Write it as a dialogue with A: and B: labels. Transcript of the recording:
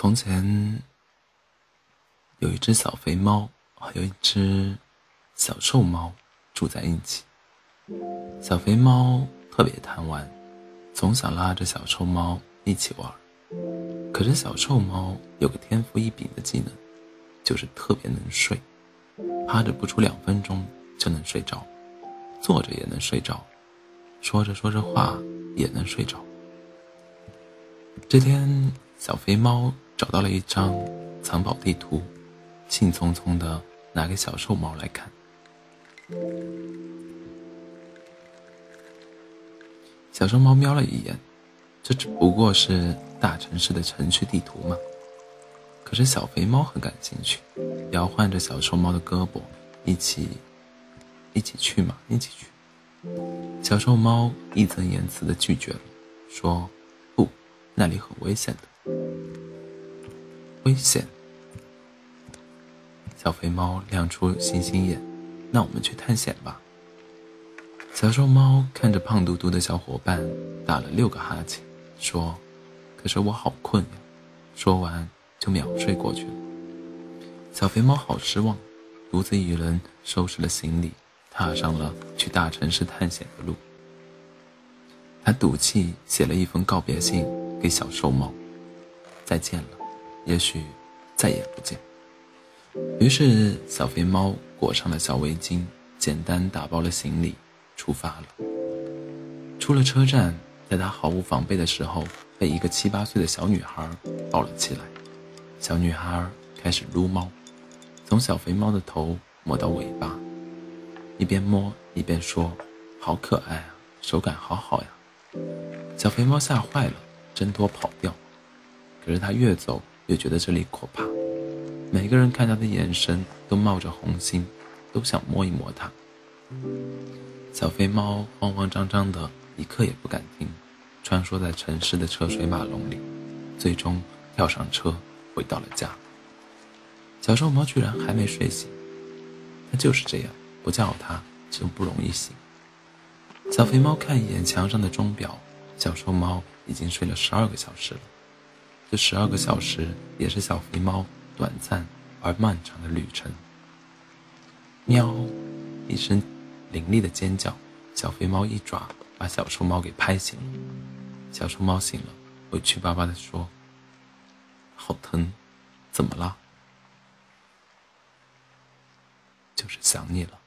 A: 从前有一只小肥猫，还有一只小瘦猫住在一起。小肥猫特别贪玩，总想拉着小瘦猫一起玩。可是小瘦猫有个天赋异禀的技能，就是特别能睡，趴着不出两分钟就能睡着，坐着也能睡着，说着说着话也能睡着。这天，小肥猫找到了一张藏宝地图，兴冲冲的拿给小瘦猫来看。小瘦猫瞄了一眼，这只不过是大城市的城区地图嘛。可是小肥猫很感兴趣，摇晃着小瘦猫的胳膊，一起，一起去嘛，一起去。小瘦猫义正言辞的拒绝了，说。不那里很危险的，危险！小肥猫亮出星星眼，那我们去探险吧。小瘦猫看着胖嘟嘟的小伙伴，打了六个哈欠，说：“可是我好困呀。”说完就秒睡过去了。小肥猫好失望，独自一人收拾了行李，踏上了去大城市探险的路。他赌气写了一封告别信。给小瘦猫，再见了，也许再也不见。于是小肥猫裹上了小围巾，简单打包了行李，出发了。出了车站，在他毫无防备的时候，被一个七八岁的小女孩抱了起来。小女孩开始撸猫，从小肥猫的头摸到尾巴，一边摸一边说：“好可爱啊，手感好好呀。”小肥猫吓坏了。挣脱跑掉，可是它越走越觉得这里可怕，每个人看他的眼神都冒着红心，都想摸一摸他。小肥猫慌慌张张的，一刻也不敢停，穿梭在城市的车水马龙里，最终跳上车回到了家。小瘦猫居然还没睡醒，它就是这样，不叫它就不容易醒。小肥猫看一眼墙上的钟表。小瘦猫已经睡了十二个小时了，这十二个小时也是小肥猫短暂而漫长的旅程。喵！一声凌厉的尖叫，小肥猫一爪把小瘦猫给拍醒了。小瘦猫醒了，委屈巴巴地说：“好疼，怎么了？就是想你了。”